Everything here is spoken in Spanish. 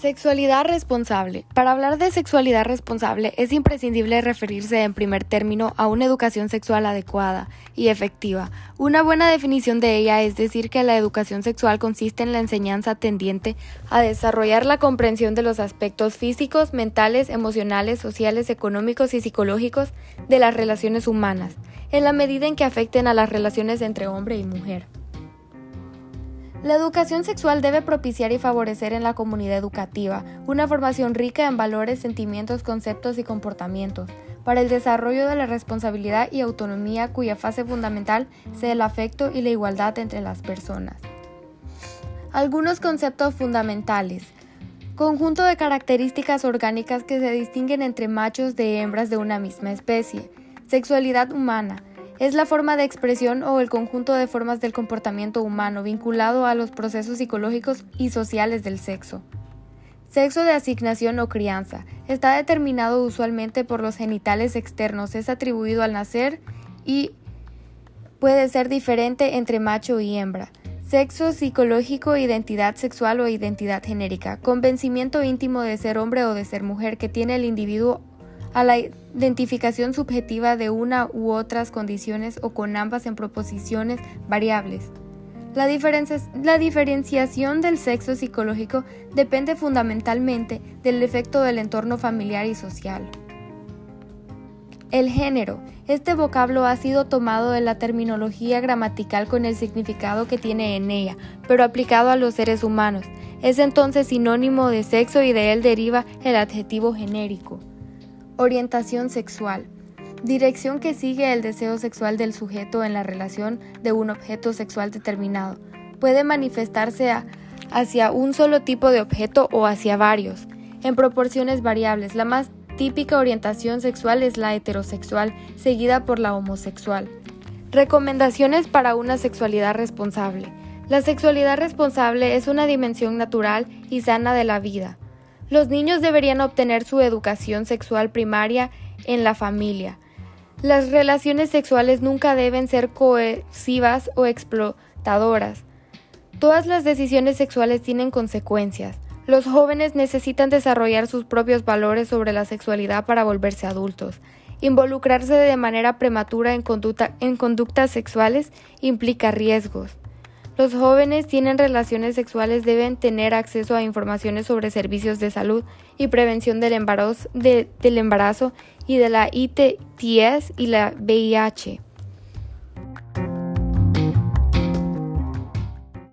Sexualidad responsable. Para hablar de sexualidad responsable es imprescindible referirse en primer término a una educación sexual adecuada y efectiva. Una buena definición de ella es decir que la educación sexual consiste en la enseñanza tendiente a desarrollar la comprensión de los aspectos físicos, mentales, emocionales, sociales, económicos y psicológicos de las relaciones humanas, en la medida en que afecten a las relaciones entre hombre y mujer. La educación sexual debe propiciar y favorecer en la comunidad educativa una formación rica en valores, sentimientos, conceptos y comportamientos, para el desarrollo de la responsabilidad y autonomía cuya fase fundamental sea el afecto y la igualdad entre las personas. Algunos conceptos fundamentales. Conjunto de características orgánicas que se distinguen entre machos de hembras de una misma especie. Sexualidad humana es la forma de expresión o el conjunto de formas del comportamiento humano vinculado a los procesos psicológicos y sociales del sexo. Sexo de asignación o crianza. Está determinado usualmente por los genitales externos, es atribuido al nacer y puede ser diferente entre macho y hembra. Sexo psicológico, identidad sexual o identidad genérica. Convencimiento íntimo de ser hombre o de ser mujer que tiene el individuo a la identificación subjetiva de una u otras condiciones o con ambas en proposiciones variables. La, la, diferenciación del sexo psicológico depende fundamentalmente del efecto del entorno familiar y social. El género. Este vocablo ha sido tomado de la terminología gramatical con el significado que tiene en ella, pero aplicado a los seres humanos. Es entonces sinónimo de sexo y de él deriva el adjetivo genérico. Orientación sexual. Dirección que sigue el deseo sexual del sujeto en la relación de un objeto sexual determinado. Puede manifestarse hacia un solo tipo de objeto o hacia varios, en proporciones variables. La más típica orientación sexual es la heterosexual, seguida por la homosexual. Recomendaciones para una sexualidad responsable. La sexualidad responsable es una dimensión natural y sana de la vida. Los niños deberían obtener su educación sexual primaria en la familia. Las relaciones sexuales nunca deben ser cohesivas o explotadoras. Todas las decisiones sexuales tienen consecuencias. Los jóvenes necesitan desarrollar sus propios valores sobre la sexualidad para volverse adultos. Involucrarse de manera prematura en, en conductas sexuales implica riesgos. Los jóvenes tienen relaciones sexuales deben tener acceso a informaciones sobre servicios de salud y prevención del embarazo, del embarazo y de la ITS y la VIH.